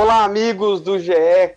Olá, amigos do GE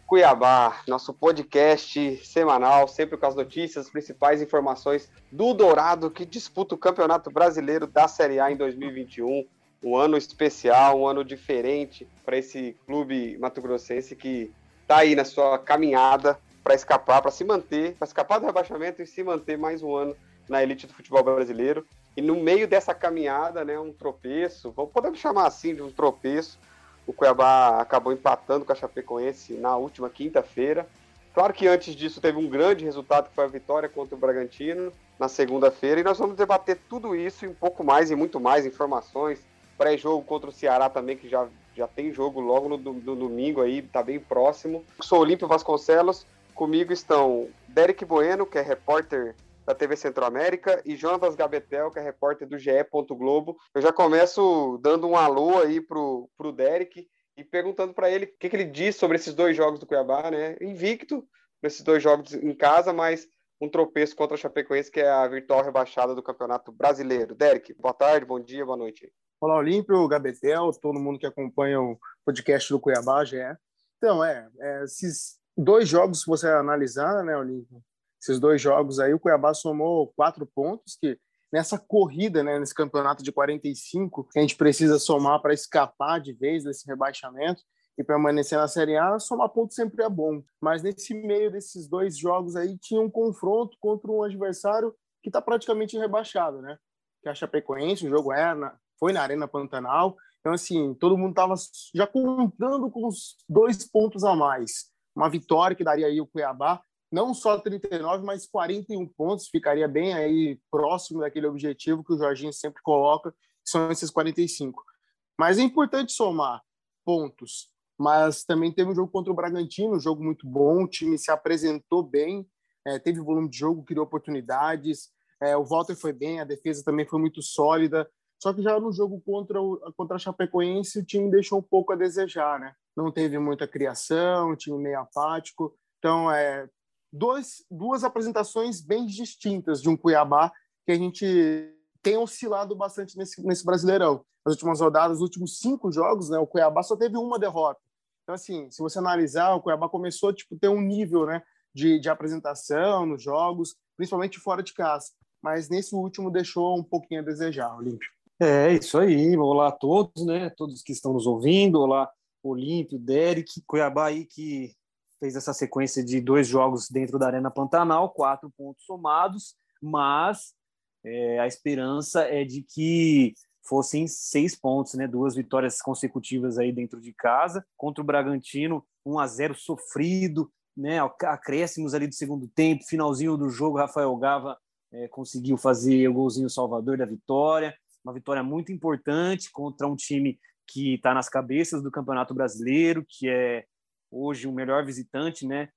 Cuiabá, nosso podcast semanal, sempre com as notícias, as principais informações do Dourado, que disputa o Campeonato Brasileiro da Série A em 2021. Um ano especial, um ano diferente para esse clube mato-grossense que está aí na sua caminhada para escapar, para se manter, para escapar do rebaixamento e se manter mais um ano na elite do futebol brasileiro. E no meio dessa caminhada, né, um tropeço, podemos chamar assim de um tropeço, o Cuiabá acabou empatando com a Chapecoense na última quinta-feira. Claro que antes disso teve um grande resultado, que foi a vitória contra o Bragantino na segunda-feira. E nós vamos debater tudo isso e um pouco mais e muito mais informações. Pré-jogo contra o Ceará também, que já, já tem jogo logo no, no domingo aí, tá bem próximo. Sou Olímpio Vasconcelos. Comigo estão Derek Bueno, que é repórter da TV Centro-América, e Jonas Gabetel, que é repórter do GE. Globo. Eu já começo dando um alô aí pro, pro Derek e perguntando para ele o que, que, ele diz sobre esses dois jogos do Cuiabá, né? Invicto nesses dois jogos em casa, mas um tropeço contra a Chapecoense, que é a virtual rebaixada do Campeonato Brasileiro. Derek, boa tarde, bom dia, boa noite. Olá, Olímpio, Gabetel, todo mundo que acompanha o podcast do Cuiabá, GE. Então, é, é esses dois jogos, se você analisar, né, Olímpio, esses dois jogos aí, o Cuiabá somou quatro pontos, que nessa corrida, né, nesse campeonato de 45, que a gente precisa somar para escapar de vez desse rebaixamento e permanecer na Série A, somar pontos sempre é bom. Mas nesse meio desses dois jogos aí, tinha um confronto contra um adversário que está praticamente rebaixado, né? Que é a Chapecoense, o jogo é na, foi na Arena Pantanal. Então, assim, todo mundo estava já contando com os dois pontos a mais. Uma vitória que daria aí o Cuiabá não só 39, mas 41 pontos, ficaria bem aí próximo daquele objetivo que o Jorginho sempre coloca, que são esses 45. Mas é importante somar pontos, mas também teve um jogo contra o Bragantino, um jogo muito bom, o time se apresentou bem, é, teve volume de jogo, criou oportunidades, é, o Walter foi bem, a defesa também foi muito sólida, só que já no jogo contra, o, contra a Chapecoense o time deixou um pouco a desejar, né? Não teve muita criação, time meio apático, então é, dois, duas apresentações bem distintas de um Cuiabá que a gente tem oscilado bastante nesse, nesse Brasileirão. Nas últimas rodadas, os últimos cinco jogos, né, o Cuiabá só teve uma derrota. Então, assim, se você analisar, o Cuiabá começou a tipo, ter um nível né, de, de apresentação nos jogos, principalmente fora de casa. Mas nesse último deixou um pouquinho a desejar, Olímpio. É, isso aí. Olá a todos, né? Todos que estão nos ouvindo. Olá, Olímpio, Derek, Cuiabá aí que fez essa sequência de dois jogos dentro da Arena Pantanal, quatro pontos somados, mas é, a esperança é de que fossem seis pontos, né? Duas vitórias consecutivas aí dentro de casa contra o Bragantino, 1 a 0 sofrido, né? Acréscimos ali do segundo tempo, finalzinho do jogo, Rafael Gava é, conseguiu fazer o golzinho salvador da vitória, uma vitória muito importante contra um time que está nas cabeças do Campeonato Brasileiro, que é hoje o melhor visitante né,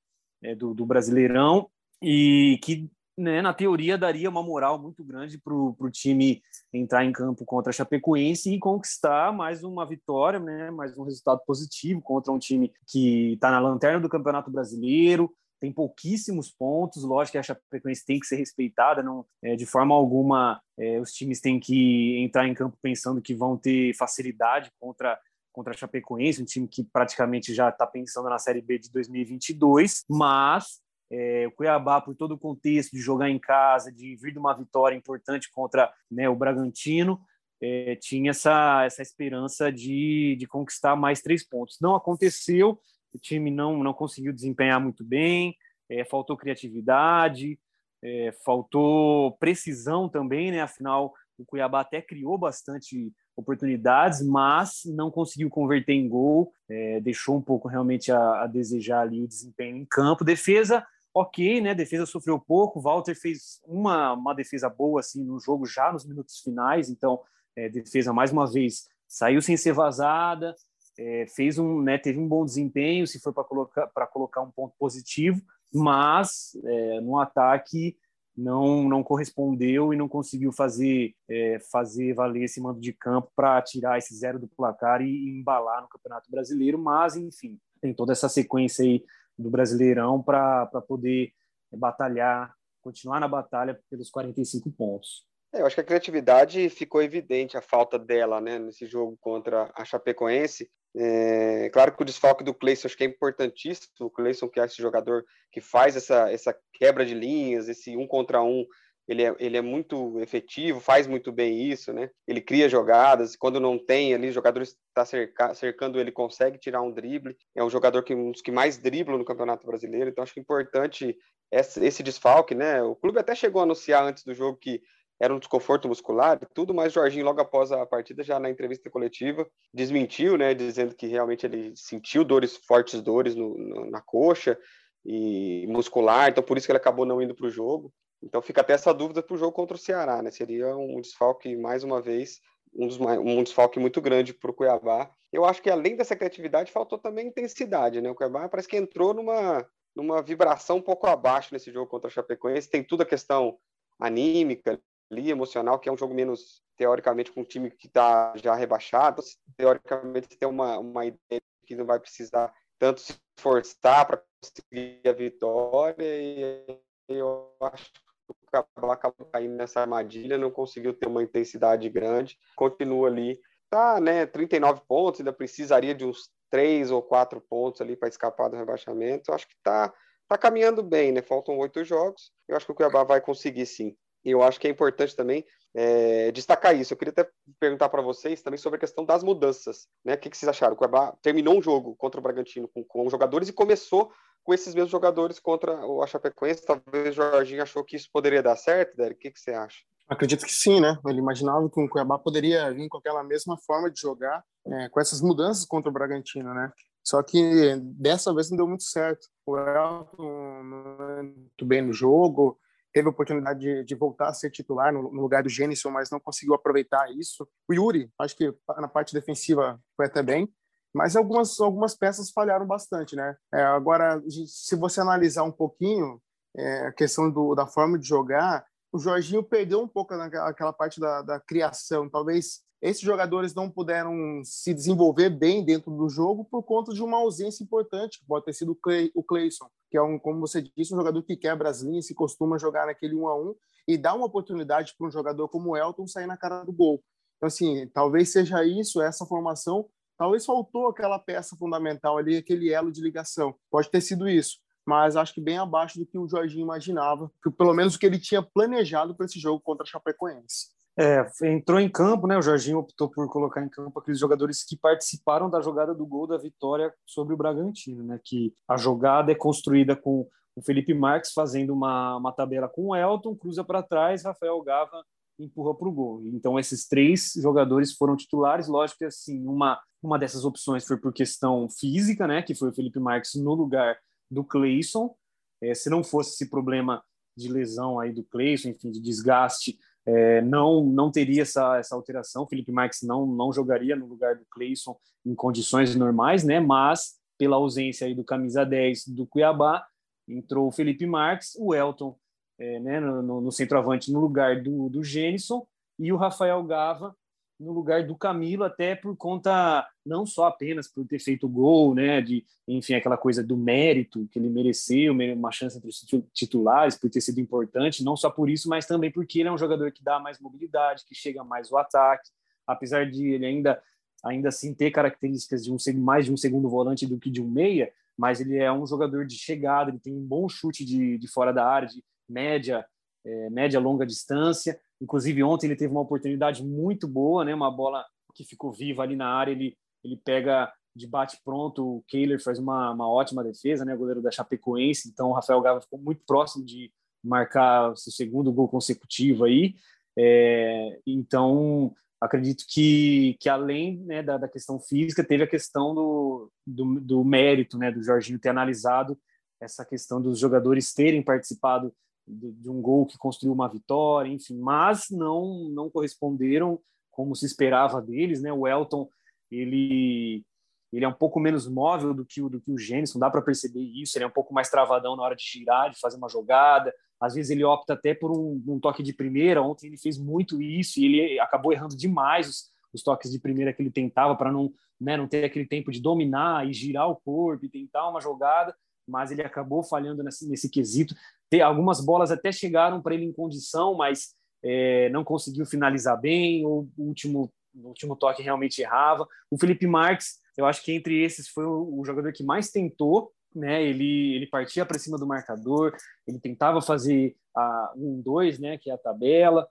é, do, do Brasileirão, e que, né, na teoria, daria uma moral muito grande para o time entrar em campo contra a Chapecoense e conquistar mais uma vitória, né, mais um resultado positivo contra um time que está na lanterna do Campeonato Brasileiro, tem pouquíssimos pontos, lógico que a Chapecoense tem que ser respeitada, não, é, de forma alguma é, os times têm que entrar em campo pensando que vão ter facilidade contra contra a Chapecoense, um time que praticamente já está pensando na Série B de 2022, mas é, o Cuiabá, por todo o contexto de jogar em casa, de vir de uma vitória importante contra né, o Bragantino, é, tinha essa, essa esperança de, de conquistar mais três pontos. Não aconteceu, o time não, não conseguiu desempenhar muito bem, é, faltou criatividade, é, faltou precisão também, né? afinal, o Cuiabá até criou bastante oportunidades, mas não conseguiu converter em gol, é, deixou um pouco realmente a, a, desejar ali o desempenho em campo. Defesa, ok, né? Defesa sofreu pouco. Walter fez uma, uma defesa boa assim no jogo já nos minutos finais, então é, defesa mais uma vez saiu sem ser vazada, é, fez um, né, teve um bom desempenho, se foi para colocar para colocar um ponto positivo, mas é, no ataque não não correspondeu e não conseguiu fazer é, fazer valer esse mando de campo para tirar esse zero do placar e, e, embalar no Campeonato Brasileiro, mas enfim tem toda essa sequência aí do Brasileirão para poder batalhar, continuar na batalha pelos 45 pontos. É, eu acho que a criatividade ficou evidente, a falta dela, né, nesse jogo contra a Chapecoense. É, claro que o desfalque do Cleison acho que é importantíssimo. O Cleison, que é esse jogador que faz essa, essa quebra de linhas, esse um contra um, ele é, ele é muito efetivo, faz muito bem isso, né? Ele cria jogadas, quando não tem ali, jogadores está cerca, cercando ele, consegue tirar um drible. É um jogador que um dos que mais dribla no Campeonato Brasileiro, então acho que é importante esse, esse desfalque, né? O clube até chegou a anunciar antes do jogo que era um desconforto muscular e tudo, mas Jorginho, logo após a partida, já na entrevista coletiva, desmentiu, né, dizendo que realmente ele sentiu dores, fortes dores no, no, na coxa e muscular, então por isso que ele acabou não indo para o jogo. Então fica até essa dúvida para o jogo contra o Ceará, né? Seria um desfalque, mais uma vez, um, dos, um desfalque muito grande para o Cuiabá. Eu acho que além dessa criatividade, faltou também intensidade, né? O Cuiabá parece que entrou numa, numa vibração um pouco abaixo nesse jogo contra o Chapecoense. Tem tudo a questão anímica, ali, emocional, que é um jogo menos, teoricamente, com um time que está já rebaixado. Teoricamente, tem uma, uma ideia que não vai precisar tanto se esforçar para conseguir a vitória. E eu acho que o Cabral acabou caindo nessa armadilha, não conseguiu ter uma intensidade grande. Continua ali, tá, né? 39 pontos, ainda precisaria de uns três ou quatro pontos ali para escapar do rebaixamento. Eu acho que tá, tá caminhando bem, né? Faltam oito jogos. Eu acho que o Cuiabá vai conseguir sim. Eu acho que é importante também é, destacar isso. Eu queria até perguntar para vocês também sobre a questão das mudanças. Né? O que, que vocês acharam? O Cuiabá terminou um jogo contra o Bragantino com, com jogadores e começou com esses mesmos jogadores contra o Chapecoense. Talvez o Jorginho achou que isso poderia dar certo, Derek. O que, que você acha? Acredito que sim, né? Ele imaginava que o Cuiabá poderia vir com aquela mesma forma de jogar, é, com essas mudanças contra o Bragantino, né? Só que dessa vez não deu muito certo. O Elton não muito bem no jogo, teve a oportunidade de, de, voltar a ser titular no, no lugar do Gênison, mas não conseguiu aproveitar isso. O Yuri, acho que na parte defensiva foi até bem, mas algumas, algumas peças falharam bastante, né? É, agora, se você analisar um pouquinho é, a questão do, da forma de jogar, o Jorginho perdeu um pouco naquela, aquela parte da, da criação. Talvez esses jogadores não puderam se desenvolver bem dentro do jogo por conta de uma ausência importante, que pode ter sido o Clayson, que é, um, como você disse, um jogador que quebra as linhas, se costuma jogar naquele um a um e dá uma oportunidade para um jogador como o Elton sair na cara do gol. Então, assim, talvez seja isso, essa formação. Talvez faltou aquela peça fundamental ali, aquele elo de ligação. Pode ter sido isso, mas acho que bem abaixo do que o Jorginho imaginava, que pelo menos o que ele tinha planejado para esse jogo contra a Chapecoense. É, entrou em campo, né? O Jorginho optou por colocar em campo aqueles jogadores que participaram da jogada do gol da vitória sobre o Bragantino, né? Que a jogada é construída com o Felipe Marques fazendo uma, uma tabela com o Elton, cruza para trás, Rafael Gava empurra para o gol. Então esses três jogadores foram titulares. Lógico que assim uma uma dessas opções foi por questão física, né? Que foi o Felipe Marques no lugar do Cleison. É, se não fosse esse problema de lesão aí do Cleison, enfim, de desgaste é, não não teria essa, essa alteração. Felipe Marques não não jogaria no lugar do Cleison em condições normais, né? Mas pela ausência aí do camisa 10 do Cuiabá, entrou o Felipe Marques, o Elton é, né, no, no centroavante no lugar do, do Gênison e o Rafael Gava no lugar do Camilo, até por conta, não só apenas por ter feito gol, né, de, enfim, aquela coisa do mérito que ele mereceu, uma chance entre os titulares, por ter sido importante, não só por isso, mas também porque ele é um jogador que dá mais mobilidade, que chega mais ao ataque, apesar de ele ainda, ainda assim ter características de um mais de um segundo volante do que de um meia, mas ele é um jogador de chegada, ele tem um bom chute de, de fora da área, de média, é, média longa distância, Inclusive, ontem ele teve uma oportunidade muito boa, né? uma bola que ficou viva ali na área. Ele, ele pega de bate pronto. O Kehler faz uma, uma ótima defesa, né? goleiro da Chapecoense. Então, o Rafael Gava ficou muito próximo de marcar seu segundo gol consecutivo aí. É, então, acredito que, que além né, da, da, questão física, teve a questão do, do, do mérito né, do Jorginho ter analisado essa questão dos jogadores terem participado de, um gol que construiu uma vitória, enfim, mas não não corresponderam como se esperava deles, né? O Elton ele ele é um pouco menos móvel do que o do que o Gênesis, dá para perceber isso. Ele é um pouco mais travadão na hora de girar, de fazer uma jogada. Às vezes ele opta até por um, um toque de primeira. Ontem ele fez muito isso e ele acabou errando demais os, os toques de primeira que ele tentava para não né, não ter aquele tempo de dominar e girar o corpo e tentar uma jogada mas ele acabou falhando nesse, nesse quesito. Tem, algumas bolas até chegaram para ele em condição, mas é, não conseguiu finalizar bem, ou o último, o último toque realmente errava. O Felipe Marques, eu acho que entre esses foi o, o jogador que mais tentou, né? Ele, ele partia para cima do marcador, ele tentava fazer a um dois, né? Que é a tabela.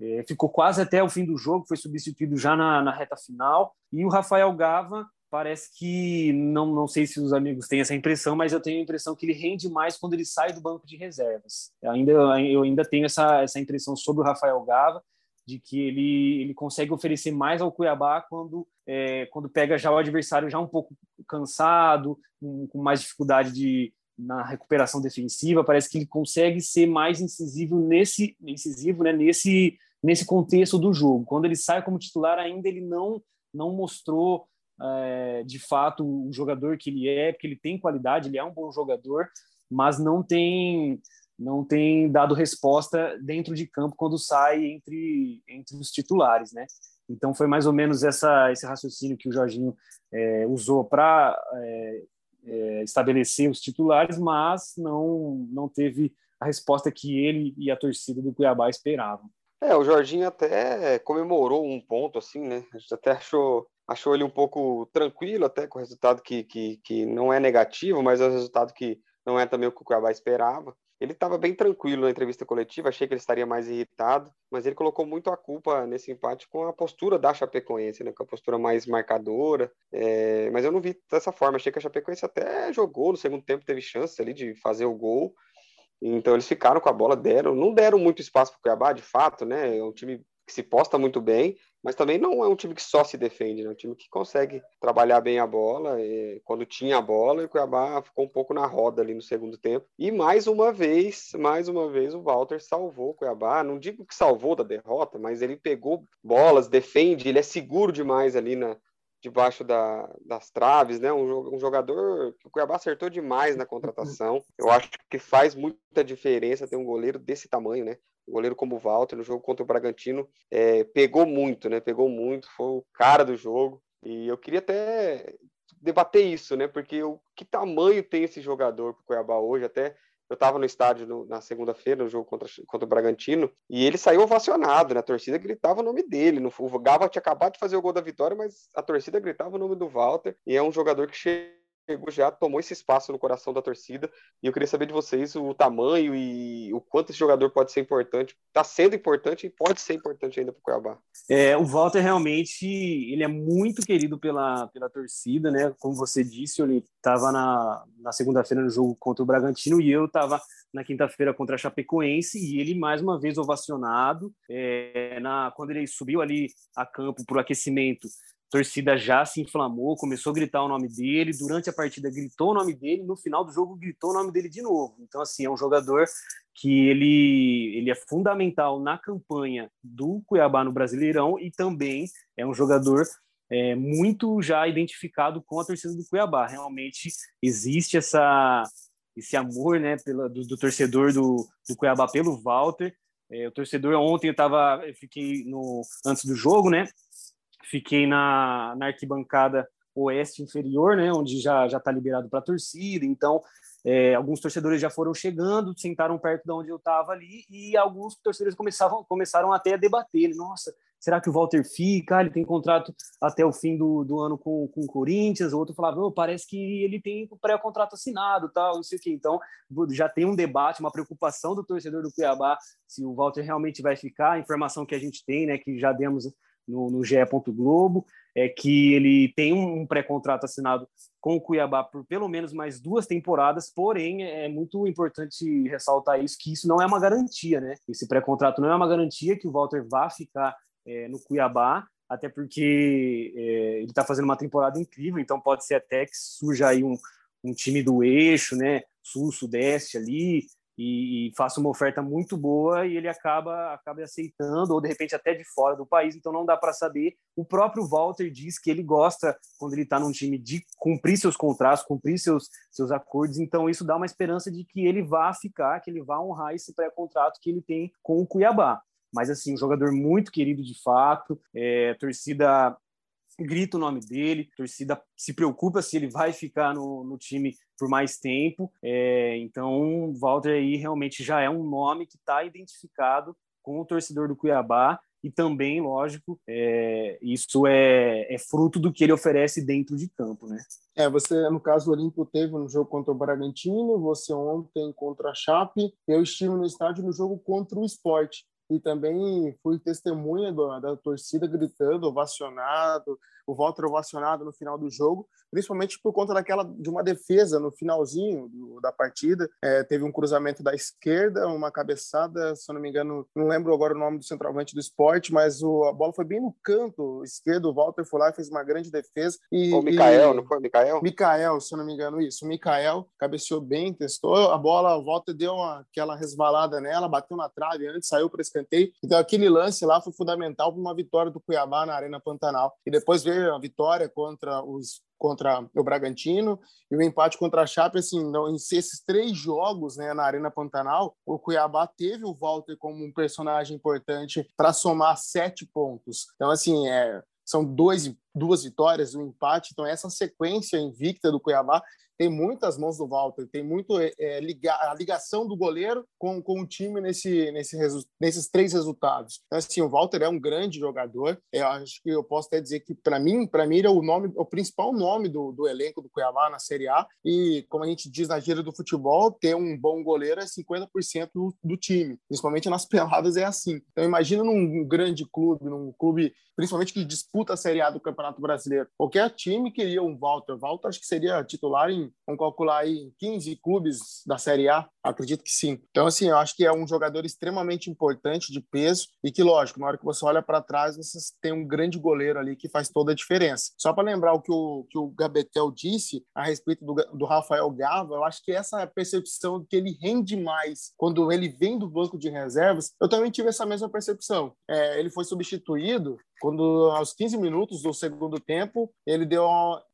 É, ficou quase até o fim do jogo, foi substituído já na, na reta final. E o Rafael Gava parece que não, não sei se os amigos têm essa impressão, mas eu tenho a impressão que ele rende mais quando ele sai do banco de reservas. Eu ainda eu ainda tenho essa essa impressão sobre o Rafael Gava de que ele ele consegue oferecer mais ao Cuiabá quando é, quando pega já o adversário já um pouco cansado, com, com mais dificuldade de na recuperação defensiva, parece que ele consegue ser mais incisivo nesse incisivo, né, nesse nesse contexto do jogo. Quando ele sai como titular, ainda ele não não mostrou é, de fato o jogador que ele é, porque ele tem qualidade, ele é um bom jogador, mas não tem não tem dado resposta dentro de campo quando sai entre entre os titulares, né? Então foi mais ou menos essa esse raciocínio que o Jorginho é, usou para é, é, estabelecer os titulares, mas não não teve a resposta que ele e a torcida do Cuiabá esperavam. É, o Jorginho até comemorou um ponto assim, né? A gente até achou achou ele um pouco tranquilo até com o resultado que, que, que não é negativo, mas é um resultado que não é também o que o Cuiabá esperava. Ele estava bem tranquilo na entrevista coletiva, achei que ele estaria mais irritado, mas ele colocou muito a culpa nesse empate com a postura da Chapecoense, né, com a postura mais marcadora. É, mas eu não vi dessa forma, achei que a Chapecoense até jogou no segundo tempo, teve chance ali de fazer o gol. Então eles ficaram com a bola, deram, não deram muito espaço para o Cuiabá, de fato, né? É um time que se posta muito bem, mas também não é um time que só se defende, né? É um time que consegue trabalhar bem a bola, quando tinha a bola, e o Cuiabá ficou um pouco na roda ali no segundo tempo. E mais uma vez, mais uma vez, o Walter salvou o Cuiabá. Não digo que salvou da derrota, mas ele pegou bolas, defende, ele é seguro demais ali na, debaixo da, das traves, né? Um, um, jogador que o Cuiabá acertou demais na contratação. Eu acho que faz muita diferença ter um goleiro desse tamanho, né? Goleiro como o Walter, no jogo contra o Bragantino, é, pegou muito, né? Pegou muito, foi o cara do jogo. E eu queria até debater isso, né? Porque o que tamanho tem esse jogador para o Cuiabá hoje? Até eu estava no estádio no, na segunda-feira, no jogo contra, contra o Bragantino, e ele saiu ovacionado, né? A torcida gritava o nome dele. No, o Gava tinha acabado de fazer o gol da vitória, mas a torcida gritava o nome do Walter, e é um jogador que chega chegou já, tomou esse espaço no coração da torcida. E eu queria saber de vocês o tamanho e o quanto esse jogador pode ser importante. Está sendo importante e pode ser importante ainda para o Cuiabá. É, o Walter realmente ele é muito querido pela, pela torcida, né? Como você disse, ele estava na, na segunda-feira no jogo contra o Bragantino e eu estava na quinta-feira contra a Chapecoense e ele mais uma vez ovacionado é, na quando ele subiu ali a campo para o aquecimento torcida já se inflamou, começou a gritar o nome dele, durante a partida gritou o nome dele, no final do jogo gritou o nome dele de novo. Então, assim, é um jogador que ele, ele é fundamental na campanha do Cuiabá no Brasileirão e também é um jogador é, muito já identificado com a torcida do Cuiabá. Realmente existe essa, esse amor né, pela, do, do torcedor do, do Cuiabá pelo Walter. É, o torcedor ontem eu tava, eu fiquei no antes do jogo, né? Fiquei na, na arquibancada oeste inferior, né, onde já já está liberado para torcida. Então, é, alguns torcedores já foram chegando, sentaram perto de onde eu estava ali, e alguns torcedores começavam, começaram até a debater. Nossa, será que o Walter fica? Ele tem contrato até o fim do, do ano com, com o Corinthians. O outro falava, oh, parece que ele tem pré-contrato assinado, tal, não sei o. Então, já tem um debate, uma preocupação do torcedor do Cuiabá se o Walter realmente vai ficar. A informação que a gente tem, né, que já demos no, no GE. Globo, é que ele tem um pré-contrato assinado com o Cuiabá por pelo menos mais duas temporadas, porém é muito importante ressaltar isso, que isso não é uma garantia, né? Esse pré-contrato não é uma garantia que o Walter vá ficar é, no Cuiabá, até porque é, ele está fazendo uma temporada incrível, então pode ser até que surja aí um, um time do eixo, né? Sul-Sudeste ali, e, e, faça uma oferta muito boa e ele acaba acaba aceitando ou de repente até de fora do país então não dá para saber. O próprio Walter diz que ele gosta quando ele está num time de cumprir seus contratos cumprir seus seus acordos então isso dá uma esperança de que ele vá ficar que ele vá honrar esse pré-contrato que ele tem com o Cuiabá. Mas assim um jogador muito querido de fato é, torcida grita o nome dele, torcida se preocupa se ele vai ficar no, no time por mais tempo. É, então, Walter aí realmente já é um nome que está identificado com o torcedor do Cuiabá e também, lógico, é, isso é, é, fruto do que ele oferece dentro de campo, né? É, você, no caso, o Olímpio teve no jogo contra o Bragantino, você ontem contra a Chape, eu estive no estádio no jogo contra o Esporte e também fui testemunha da, da torcida gritando, ovacionado, o Walter ovacionado no final do jogo, principalmente por conta daquela de uma defesa no finalzinho do, da partida. É, teve um cruzamento da esquerda, uma cabeçada, se eu não me engano, não lembro agora o nome do centroavante do esporte, mas o, a bola foi bem no canto esquerdo. O Walter foi lá e fez uma grande defesa. E, o Mikael, e, não foi? Mikael? Mikael, se eu não me engano, isso. O Mikael cabeceou bem, testou a bola, o Walter deu uma, aquela resvalada nela, bateu na trave antes, saiu para escanteio. Então aquele lance lá foi fundamental para uma vitória do Cuiabá na Arena Pantanal. E depois veio a vitória contra os contra o Bragantino e o empate contra a Chape, assim, não, em esses três jogos, né, na Arena Pantanal, o Cuiabá teve o Walter como um personagem importante para somar sete pontos. Então, assim, é, são dois, duas vitórias, um empate, então essa sequência invicta do Cuiabá tem muitas mãos do Walter, tem muito é, é a ligação do goleiro com, com o time nesse, nesse nesses três resultados. Então, assim, o Walter é um grande jogador. Eu acho que eu posso até dizer que para mim, para mim ele é o nome, o principal nome do, do elenco do Cuiabá na Série A. E como a gente diz na gíria do futebol, ter um bom goleiro é 50% do, do time. Principalmente nas peladas é assim. Então imagina num grande clube, num clube principalmente que disputa a Série A do Campeonato Brasileiro. Qualquer time queria um Walter. Walter acho que seria titular em, vamos calcular aí, 15 clubes da Série A. Acredito que sim. Então, assim, eu acho que é um jogador extremamente importante, de peso, e que, lógico, na hora que você olha para trás, você tem um grande goleiro ali que faz toda a diferença. Só para lembrar o que o, que o Gabetel disse a respeito do, do Rafael Gava, eu acho que essa percepção de que ele rende mais quando ele vem do banco de reservas, eu também tive essa mesma percepção. É, ele foi substituído quando aos 15 minutos do segundo tempo ele deu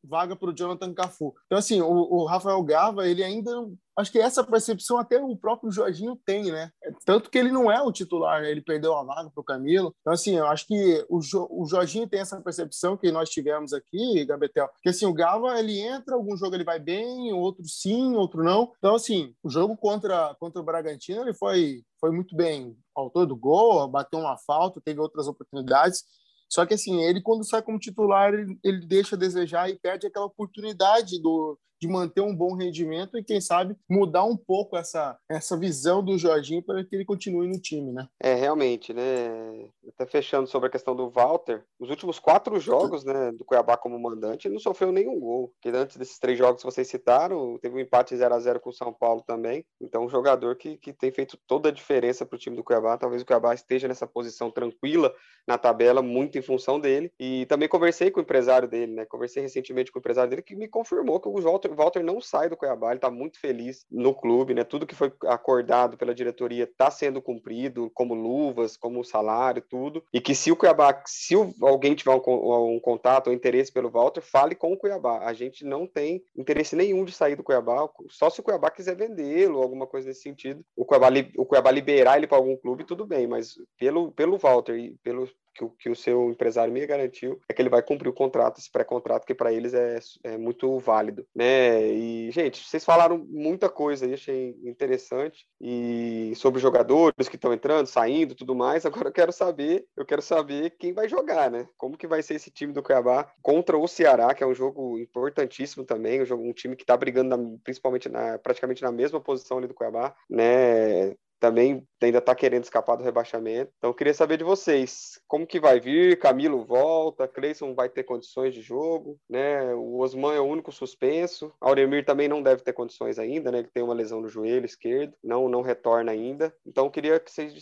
vaga para o Jonathan Cafu. Então assim, o, o, Rafael Gava ele ainda acho que essa percepção até o próprio Jorginho tem, né? Tanto que ele não é o titular, ele perdeu a vaga para o Camilo. Então assim, eu acho que o, jo, o Jorginho tem essa percepção que nós tivemos aqui, Gabetel, que assim o Gava ele entra, algum jogo ele vai bem, outro sim, outro não. Então assim, o jogo contra contra o Bragantino ele foi foi muito bem, autor do gol, bateu uma falta, teve outras oportunidades. Só que assim, ele quando sai como titular, ele, ele deixa a desejar e perde aquela oportunidade do, de manter um bom rendimento e, quem sabe, mudar um pouco essa, essa visão do Jorginho para que ele continue no time, né? É, realmente, né? Até fechando sobre a questão do Walter, os últimos quatro jogos né, do Cuiabá como mandante, ele não sofreu nenhum gol. Porque antes desses três jogos que vocês citaram, teve um empate 0 a 0 com o São Paulo também. Então, um jogador que, que tem feito toda a diferença para o time do Cuiabá. Talvez o Cuiabá esteja nessa posição tranquila na tabela, muito em função dele. E também conversei com o empresário dele, né? Conversei recentemente com o empresário dele que me confirmou que o Walter Walter não sai do Cuiabá, ele está muito feliz no clube, né? Tudo que foi acordado pela diretoria está sendo cumprido, como luvas, como salário, tudo. E que se o Cuiabá, se alguém tiver um, um contato ou interesse pelo Walter, fale com o Cuiabá. A gente não tem interesse nenhum de sair do Cuiabá, só se o Cuiabá quiser vendê-lo, alguma coisa nesse sentido. O Cuiabá, o Cuiabá liberar ele para algum clube, tudo bem, mas pelo, pelo Walter e pelo, que o, que o seu empresário me garantiu é que ele vai cumprir o contrato, esse pré-contrato, que para eles é, é muito válido, né? E, gente, vocês falaram muita coisa aí, achei interessante, e sobre jogadores que estão entrando, saindo, tudo mais, agora eu quero saber, eu quero saber quem vai jogar, né? Como que vai ser esse time do Cuiabá contra o Ceará, que é um jogo importantíssimo também, um, jogo, um time que está brigando na, principalmente na, praticamente na mesma posição ali do Cuiabá, né? Também ainda está querendo escapar do rebaixamento. Então, queria saber de vocês, como que vai vir? Camilo volta, Cleison vai ter condições de jogo, né? O Osman é o único suspenso, Auremir também não deve ter condições ainda, né? Ele tem uma lesão no joelho esquerdo, não não retorna ainda. Então, queria que vocês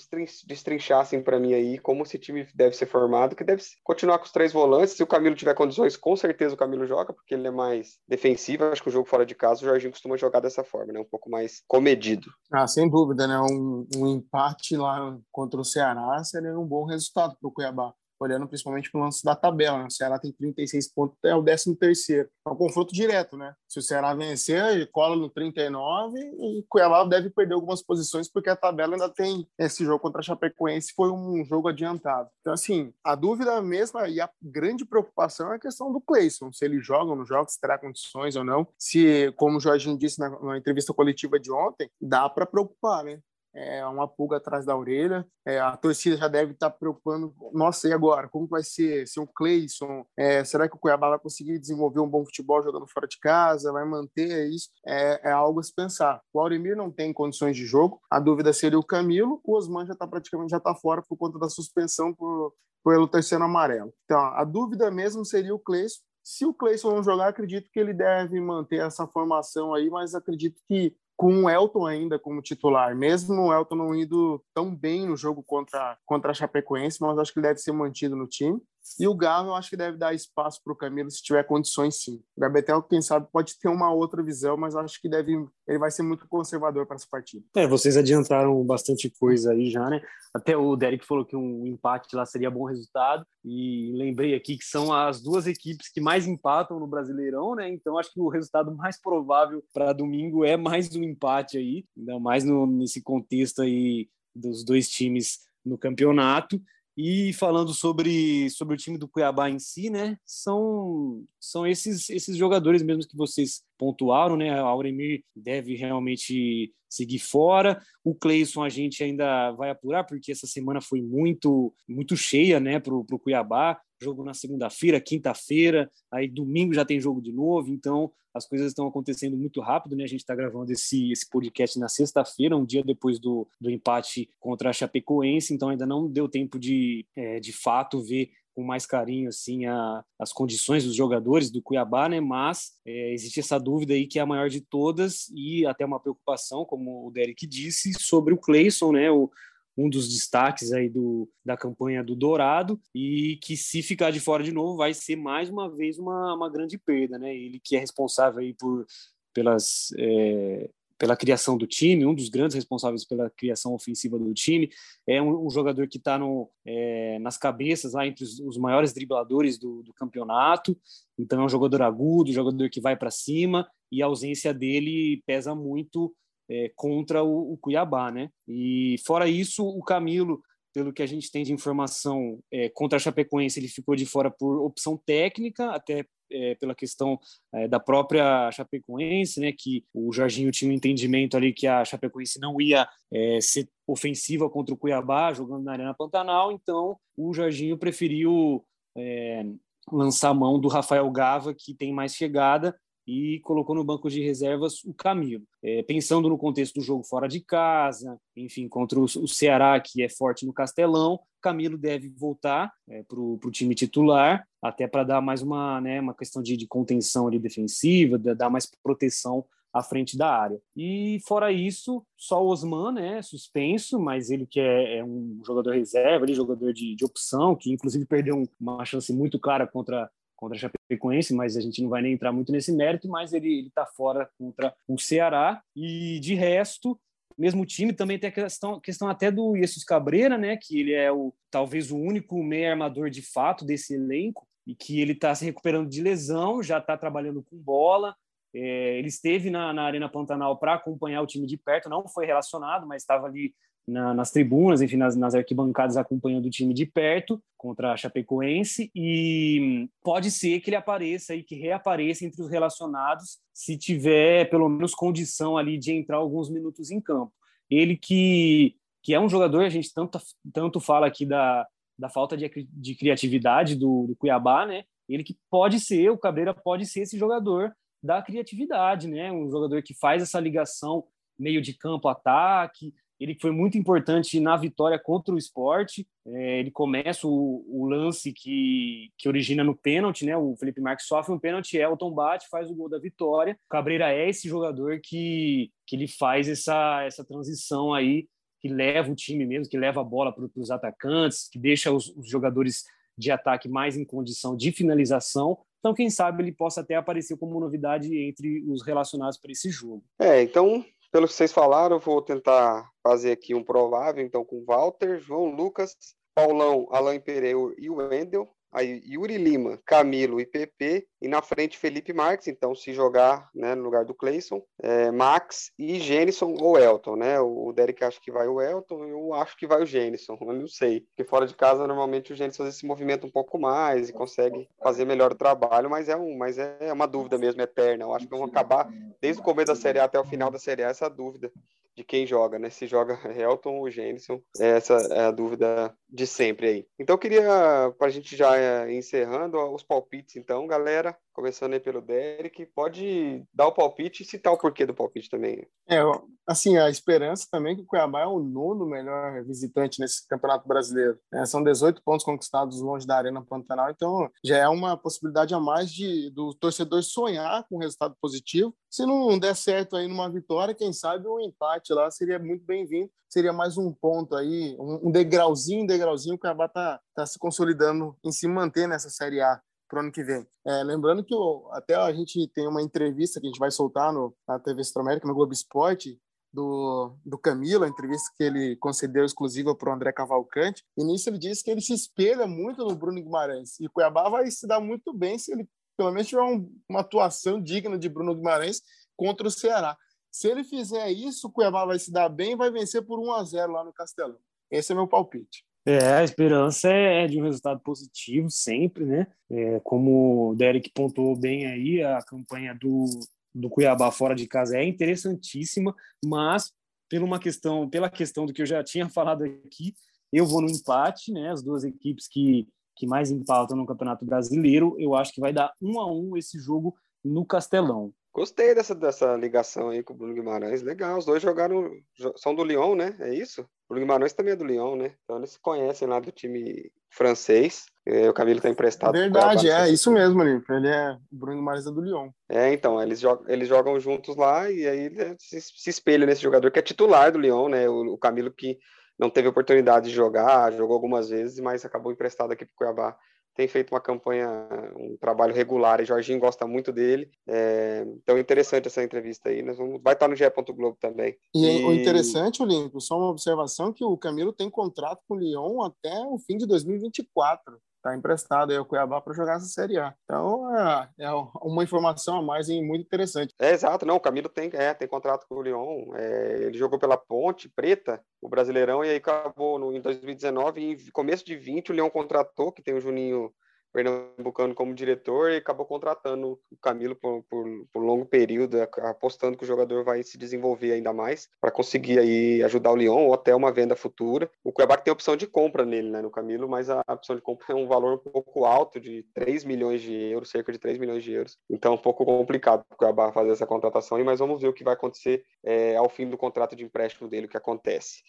destrinchassem para mim aí como esse time deve ser formado, que deve continuar com os três volantes. Se o Camilo tiver condições, com certeza o Camilo joga, porque ele é mais defensivo. Acho que o jogo fora de casa, o Jorginho costuma jogar dessa forma, né? Um pouco mais comedido. Ah, sem dúvida, né? Um um, empate lá contra o Ceará seria um bom resultado para o Cuiabá olhando principalmente para o lance da tabela. Né? O Ceará tem 36 pontos, é o 13 terceiro. É um confronto direto, né? Se o Ceará vencer, ele cola no 39 e Cuiabá deve perder algumas posições porque a tabela ainda tem esse jogo contra a Chapecoense foi um jogo adiantado. Então, assim, a dúvida mesma e a grande preocupação é a questão do Cleison, se ele joga ou não joga, se terá condições ou não. Se, como o Jorginho disse na, na entrevista coletiva de ontem, dá para preocupar, né? É uma pulga atrás da orelha. É, a torcida já deve estar preocupando. Nossa, e agora? Como vai ser? Se um Cleison? É, será que o Cuiabá vai conseguir desenvolver um bom futebol jogando fora de casa? Vai manter isso? É, é algo a se pensar. O Auremir não tem condições de jogo. A dúvida seria o Camilo. O Osman já está praticamente já tá fora por conta da suspensão por, pelo terceiro amarelo. Então, a dúvida mesmo seria o Cleison. Se o Cleison não jogar, acredito que ele deve manter essa formação aí, mas acredito que com o Elton ainda como titular, mesmo o Elton não indo tão bem no jogo contra, contra a Chapecoense, mas acho que ele deve ser mantido no time. E o Galo, eu acho que deve dar espaço para o Camilo se tiver condições, sim. O Gabetel, quem sabe, pode ter uma outra visão, mas acho que deve, ele vai ser muito conservador para essa partida. É, vocês adiantaram bastante coisa aí já, né? Até o Derek falou que um empate lá seria bom resultado. E lembrei aqui que são as duas equipes que mais empatam no Brasileirão, né? Então acho que o resultado mais provável para domingo é mais um empate aí, ainda mais no, nesse contexto aí dos dois times no campeonato. E falando sobre, sobre o time do Cuiabá em si, né? São, são esses, esses jogadores mesmo que vocês pontuaram, né? A Auremir deve realmente seguir fora. O Cleison a gente ainda vai apurar, porque essa semana foi muito, muito cheia, né, para o Cuiabá. Jogo na segunda-feira, quinta-feira, aí domingo já tem jogo de novo, então as coisas estão acontecendo muito rápido, né? A gente está gravando esse, esse podcast na sexta-feira, um dia depois do, do empate contra a Chapecoense, então ainda não deu tempo de, é, de fato, ver com mais carinho assim a, as condições dos jogadores do Cuiabá, né? Mas é, existe essa dúvida aí que é a maior de todas e até uma preocupação, como o Derek disse, sobre o Cleison, né? O, um dos destaques aí do, da campanha do Dourado e que se ficar de fora de novo vai ser mais uma vez uma, uma grande perda, né? Ele que é responsável aí por pelas é, pela criação do time, um dos grandes responsáveis pela criação ofensiva do time. É um, um jogador que está é, nas cabeças lá entre os, os maiores dribladores do, do, campeonato. Então é um jogador agudo, jogador que vai para cima e a ausência dele pesa muito é, contra o, o, Cuiabá, né? E fora isso, o Camilo pelo que a gente tem de informação, é, contra a Chapecoense ele ficou de fora por opção técnica, até é, pela questão é, da própria Chapecoense, né, que o Jorginho tinha um entendimento ali que a Chapecoense não ia é, ser ofensiva contra o Cuiabá, jogando na Arena Pantanal, então o Jorginho preferiu é, lançar a mão do Rafael Gava, que tem mais chegada, e colocou no banco de reservas o Camilo. É, pensando no contexto do jogo fora de casa, enfim, contra o, Ceará, que é forte no Castelão, Camilo deve voltar é, para o time titular, até para dar mais uma, né, uma questão de, de contenção ali defensiva, de, dar mais proteção à frente da área. E fora isso, só o Osman, né, suspenso, mas ele que é, é um jogador reserva, ali, jogador de, de opção, que inclusive perdeu uma chance muito clara contra contra a Chapecoense, mas a gente não vai nem entrar muito nesse mérito, mas ele está fora contra o Ceará. E de resto, mesmo time também tem a questão, questão até do Jesus Cabreira, né, que ele é o talvez o único meio armador de fato desse elenco e que ele está se recuperando de lesão, já está trabalhando com bola. É, ele esteve na, na Arena Pantanal para acompanhar o time de perto, não foi relacionado, mas estava ali na, nas tribunas, enfim, nas, nas, arquibancadas acompanhando o time de perto contra a Chapecoense e pode ser que ele apareça e que reapareça entre os relacionados se tiver pelo menos condição ali de entrar alguns minutos em campo. Ele que, que é um jogador, a gente tanto, tanto fala aqui da, da falta de, de criatividade do, do Cuiabá, né? Ele que pode ser, o Cabreira pode ser esse jogador da criatividade, né? Um jogador que faz essa ligação meio de campo ataque, ele foi muito importante na vitória contra o esporte. É, ele começa o, o, lance que, que origina no pênalti, né? O Felipe Marques sofre um pênalti, Elton bate, faz o gol da vitória. O Cabreira é esse jogador que, que ele faz essa, essa transição aí, que leva o time mesmo, que leva a bola para os atacantes, que deixa os, os jogadores de ataque mais em condição de finalização. Então, quem sabe ele possa até aparecer como novidade entre os relacionados para esse jogo. É, então pelo que vocês falaram, eu vou tentar fazer aqui um provável, então, com Walter, João Lucas, Paulão, Alain Pereira e Wendel. Aí Yuri Lima, Camilo e PP, e na frente Felipe Marques, então se jogar né, no lugar do Cleison, é, Max e Jenison ou Elton, né? O Derek acha que vai o Elton, eu acho que vai o Jenison, eu não sei. Porque fora de casa, normalmente o Jenison faz esse movimento um pouco mais e consegue fazer melhor o trabalho, mas é, um, mas é uma dúvida mesmo eterna. Eu acho que vão acabar, desde o começo da Série A até o final da Série A, essa dúvida de quem joga, né? Se joga Helton ou Jenison. Essa é a dúvida de sempre aí. Então eu queria, para a gente já é, encerrando, os palpites então, galera. Começando aí pelo Derek, pode dar o palpite e citar o porquê do palpite também. É, assim, a esperança também é que o Cuiabá é o nono melhor visitante nesse Campeonato Brasileiro. É, são 18 pontos conquistados longe da Arena Pantanal, então já é uma possibilidade a mais de do torcedor sonhar com um resultado positivo. Se não der certo aí numa vitória, quem sabe um empate lá seria muito bem-vindo. Seria mais um ponto aí, um degrauzinho, um degrauzinho, o Cuiabá está tá se consolidando em se manter nessa Série A para o ano que vem. É, lembrando que até a gente tem uma entrevista que a gente vai soltar no, na TV América, no Globo Esporte, do, do Camilo, a entrevista que ele concedeu exclusiva para o André Cavalcante. E nisso ele disse que ele se espelha muito no Bruno Guimarães. E Cuiabá vai se dar muito bem se ele, pelo menos, tiver um, uma atuação digna de Bruno Guimarães contra o Ceará. Se ele fizer isso, o Cuiabá vai se dar bem e vai vencer por 1 a 0 lá no Castelão. Esse é meu palpite. É, a esperança é de um resultado positivo sempre, né? É, como o Derek pontuou bem aí, a campanha do, do Cuiabá fora de casa é interessantíssima, mas pela uma questão, pela questão do que eu já tinha falado aqui, eu vou no empate, né? As duas equipes que, que mais empatam no Campeonato Brasileiro, eu acho que vai dar um a um esse jogo no Castelão. Gostei dessa, dessa ligação aí com o Bruno Guimarães. Legal, os dois jogaram. São do Lyon, né? É isso? O Bruno Guimarães também é do Lyon, né? Então eles se conhecem lá do time francês. O Camilo está emprestado. Verdade, é isso mesmo, ali. Ele é. O Bruno Guimarães é do Lyon. É, então, eles jogam, eles jogam juntos lá e aí se, se espelha nesse jogador que é titular do Lyon, né? O, o Camilo que não teve oportunidade de jogar, jogou algumas vezes, mas acabou emprestado aqui para o Cuiabá tem feito uma campanha, um trabalho regular, e Jorginho gosta muito dele. É, então, é interessante essa entrevista aí. Nós vamos, vai estar no GE. Globo também. E, e... o interessante, Olímpico, só uma observação, que o Camilo tem contrato com o Lyon até o fim de 2024 está emprestado aí ao Cuiabá para jogar essa Série A. Então, é, é, uma informação a mais e muito interessante. É, exato. Não, o Camilo tem, é, tem contrato com o Lyon. É, ele jogou pela Ponte Preta, o Brasileirão, e aí acabou no, em 2019. E começo de 20, o Leão contratou, que tem o Juninho pernambucano como diretor e acabou contratando o Camilo por, por, por longo período, apostando que o jogador vai se desenvolver ainda mais para conseguir aí ajudar o Lyon ou até uma venda futura. O Cuiabá tem opção de compra nele, né, no Camilo, mas a opção de compra é um valor um pouco alto, de 3 milhões de euros, cerca de 3 milhões de euros. Então é um pouco complicado para o Cuiabá fazer essa contratação, mas vamos ver o que vai acontecer é, ao fim do contrato de empréstimo dele, o que acontece.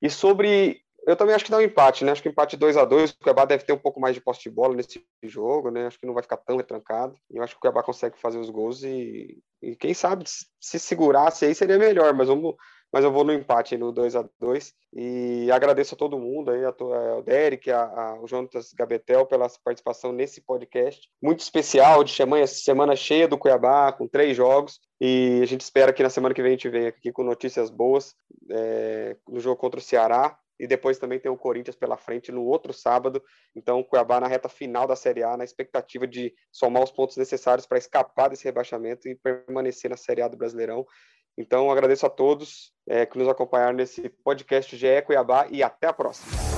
E sobre eu também acho que dá um empate, né? Acho que empate 2 a 2 O Cuiabá deve ter um pouco mais de posse de bola nesse jogo, né? Acho que não vai ficar tão retrancado. E eu acho que o Cuiabá consegue fazer os gols e, e quem sabe se segurasse aí seria melhor, mas vamos mas eu vou no empate no 2 a 2 e agradeço a todo mundo aí, ao Derek, a, a, ao Jonatas Gabetel pela participação nesse podcast muito especial de semana, semana cheia do Cuiabá, com três jogos e a gente espera que na semana que vem a gente venha aqui com notícias boas é, no jogo contra o Ceará e depois também tem o Corinthians pela frente no outro sábado. Então, o Cuiabá na reta final da Série A, na expectativa de somar os pontos necessários para escapar desse rebaixamento e permanecer na Série A do Brasileirão. Então, agradeço a todos é, que nos acompanharam nesse podcast GE Cuiabá e até a próxima.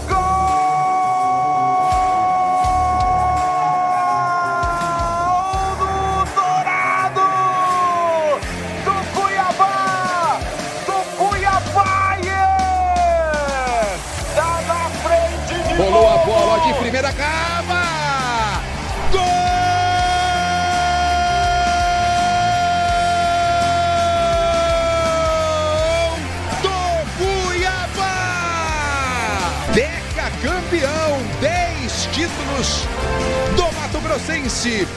Primeira cava. Gol do Cuiabá. Deca campeão, 10 títulos do Mato Grossense.